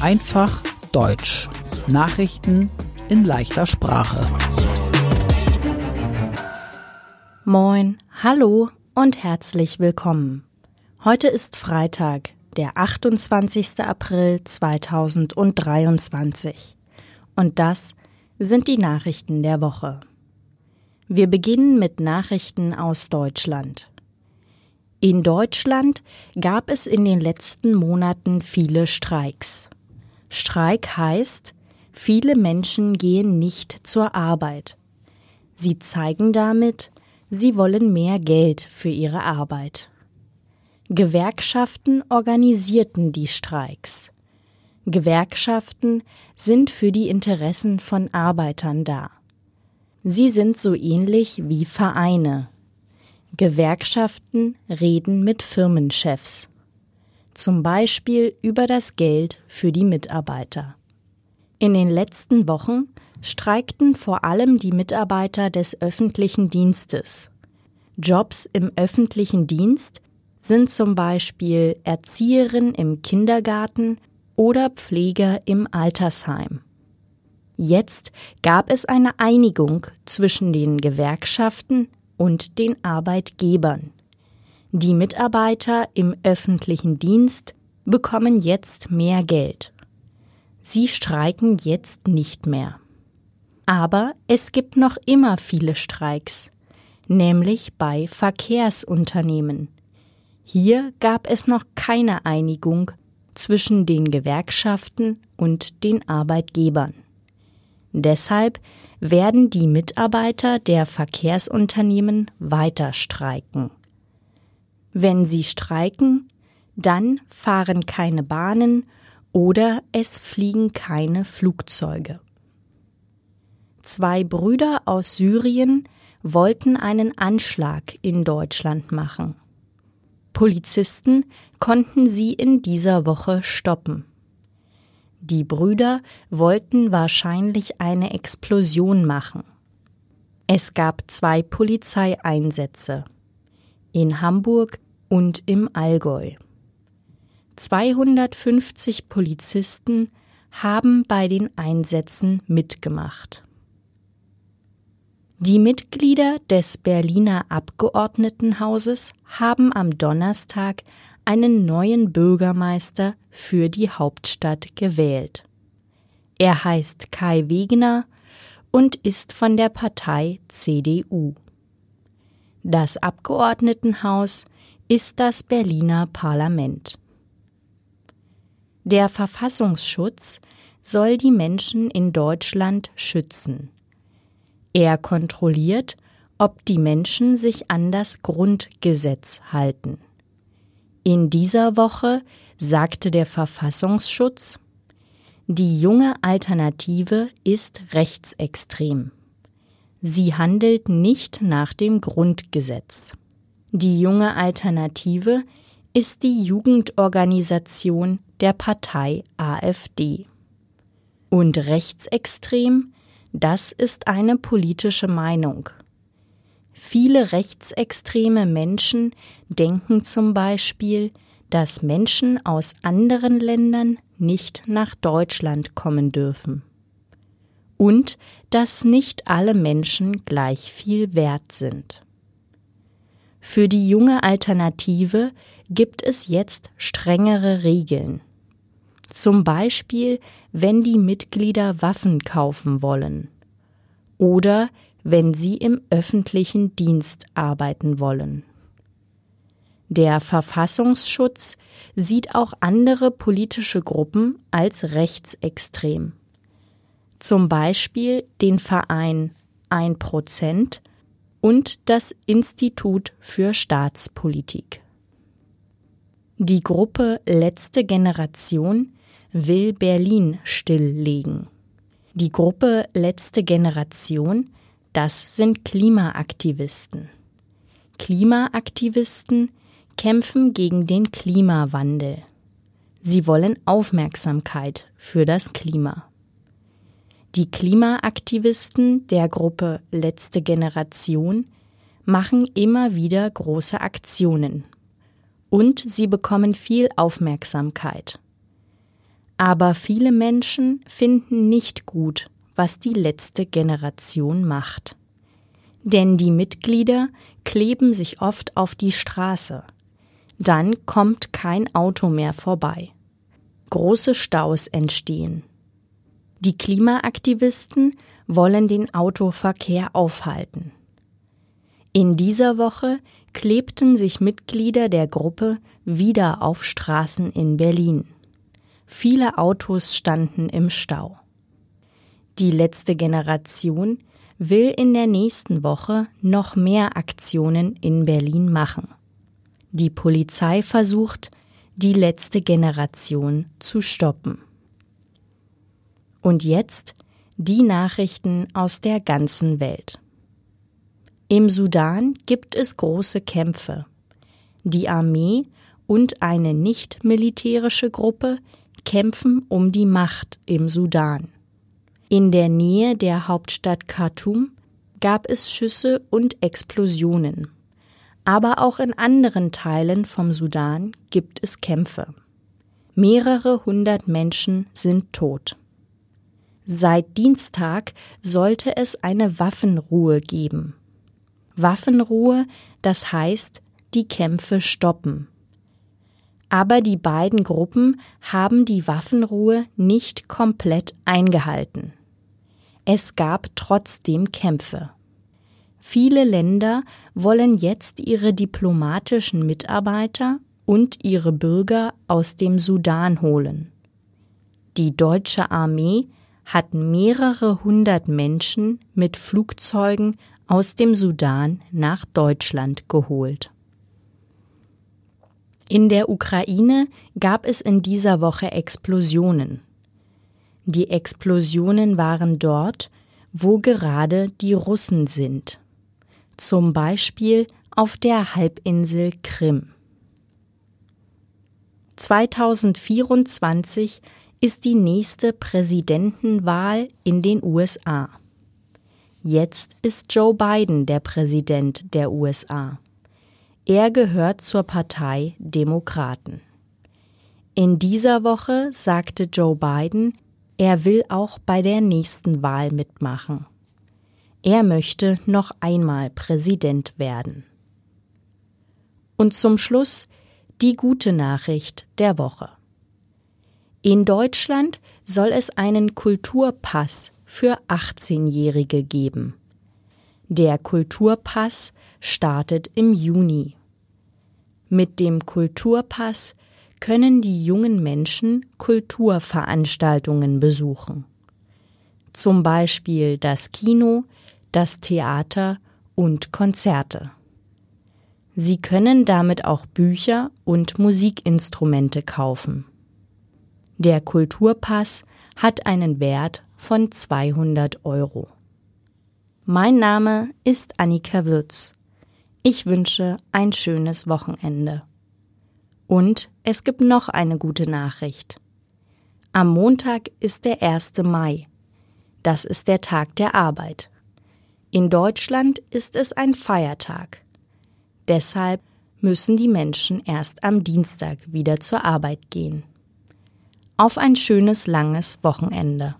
Einfach Deutsch. Nachrichten in leichter Sprache. Moin, hallo und herzlich willkommen. Heute ist Freitag, der 28. April 2023. Und das sind die Nachrichten der Woche. Wir beginnen mit Nachrichten aus Deutschland. In Deutschland gab es in den letzten Monaten viele Streiks. Streik heißt, viele Menschen gehen nicht zur Arbeit. Sie zeigen damit, sie wollen mehr Geld für ihre Arbeit. Gewerkschaften organisierten die Streiks. Gewerkschaften sind für die Interessen von Arbeitern da. Sie sind so ähnlich wie Vereine. Gewerkschaften reden mit Firmenchefs. Zum Beispiel über das Geld für die Mitarbeiter. In den letzten Wochen streikten vor allem die Mitarbeiter des öffentlichen Dienstes. Jobs im öffentlichen Dienst sind zum Beispiel Erzieherin im Kindergarten oder Pfleger im Altersheim. Jetzt gab es eine Einigung zwischen den Gewerkschaften und den Arbeitgebern. Die Mitarbeiter im öffentlichen Dienst bekommen jetzt mehr Geld. Sie streiken jetzt nicht mehr. Aber es gibt noch immer viele Streiks, nämlich bei Verkehrsunternehmen. Hier gab es noch keine Einigung zwischen den Gewerkschaften und den Arbeitgebern. Deshalb werden die Mitarbeiter der Verkehrsunternehmen weiter streiken. Wenn sie streiken, dann fahren keine Bahnen oder es fliegen keine Flugzeuge. Zwei Brüder aus Syrien wollten einen Anschlag in Deutschland machen. Polizisten konnten sie in dieser Woche stoppen. Die Brüder wollten wahrscheinlich eine Explosion machen. Es gab zwei Polizeieinsätze in Hamburg und im Allgäu. 250 Polizisten haben bei den Einsätzen mitgemacht. Die Mitglieder des Berliner Abgeordnetenhauses haben am Donnerstag einen neuen Bürgermeister für die Hauptstadt gewählt. Er heißt Kai Wegner und ist von der Partei CDU. Das Abgeordnetenhaus ist das Berliner Parlament. Der Verfassungsschutz soll die Menschen in Deutschland schützen. Er kontrolliert, ob die Menschen sich an das Grundgesetz halten. In dieser Woche sagte der Verfassungsschutz, die junge Alternative ist rechtsextrem. Sie handelt nicht nach dem Grundgesetz. Die junge Alternative ist die Jugendorganisation der Partei AfD. Und rechtsextrem, das ist eine politische Meinung. Viele rechtsextreme Menschen denken zum Beispiel, dass Menschen aus anderen Ländern nicht nach Deutschland kommen dürfen. Und dass nicht alle Menschen gleich viel wert sind. Für die junge Alternative gibt es jetzt strengere Regeln. Zum Beispiel, wenn die Mitglieder Waffen kaufen wollen. Oder wenn sie im öffentlichen Dienst arbeiten wollen. Der Verfassungsschutz sieht auch andere politische Gruppen als rechtsextrem. Zum Beispiel den Verein Ein Prozent und das Institut für Staatspolitik. Die Gruppe Letzte Generation will Berlin stilllegen. Die Gruppe Letzte Generation das sind Klimaaktivisten. Klimaaktivisten kämpfen gegen den Klimawandel. Sie wollen Aufmerksamkeit für das Klima. Die Klimaaktivisten der Gruppe Letzte Generation machen immer wieder große Aktionen. Und sie bekommen viel Aufmerksamkeit. Aber viele Menschen finden nicht gut, was die letzte Generation macht. Denn die Mitglieder kleben sich oft auf die Straße. Dann kommt kein Auto mehr vorbei. Große Staus entstehen. Die Klimaaktivisten wollen den Autoverkehr aufhalten. In dieser Woche klebten sich Mitglieder der Gruppe wieder auf Straßen in Berlin. Viele Autos standen im Stau. Die letzte Generation will in der nächsten Woche noch mehr Aktionen in Berlin machen. Die Polizei versucht, die letzte Generation zu stoppen. Und jetzt die Nachrichten aus der ganzen Welt. Im Sudan gibt es große Kämpfe. Die Armee und eine nicht militärische Gruppe kämpfen um die Macht im Sudan. In der Nähe der Hauptstadt Khartoum gab es Schüsse und Explosionen. Aber auch in anderen Teilen vom Sudan gibt es Kämpfe. Mehrere hundert Menschen sind tot. Seit Dienstag sollte es eine Waffenruhe geben. Waffenruhe, das heißt, die Kämpfe stoppen. Aber die beiden Gruppen haben die Waffenruhe nicht komplett eingehalten. Es gab trotzdem Kämpfe. Viele Länder wollen jetzt ihre diplomatischen Mitarbeiter und ihre Bürger aus dem Sudan holen. Die deutsche Armee hat mehrere hundert Menschen mit Flugzeugen aus dem Sudan nach Deutschland geholt. In der Ukraine gab es in dieser Woche Explosionen. Die Explosionen waren dort, wo gerade die Russen sind, zum Beispiel auf der Halbinsel Krim. 2024 ist die nächste Präsidentenwahl in den USA. Jetzt ist Joe Biden der Präsident der USA. Er gehört zur Partei Demokraten. In dieser Woche sagte Joe Biden, er will auch bei der nächsten Wahl mitmachen. Er möchte noch einmal Präsident werden. Und zum Schluss die gute Nachricht der Woche. In Deutschland soll es einen Kulturpass für 18-Jährige geben. Der Kulturpass startet im Juni. Mit dem Kulturpass können die jungen Menschen Kulturveranstaltungen besuchen. Zum Beispiel das Kino, das Theater und Konzerte. Sie können damit auch Bücher und Musikinstrumente kaufen. Der Kulturpass hat einen Wert von 200 Euro. Mein Name ist Annika Würz. Ich wünsche ein schönes Wochenende. Und es gibt noch eine gute Nachricht. Am Montag ist der 1. Mai. Das ist der Tag der Arbeit. In Deutschland ist es ein Feiertag. Deshalb müssen die Menschen erst am Dienstag wieder zur Arbeit gehen auf ein schönes langes Wochenende.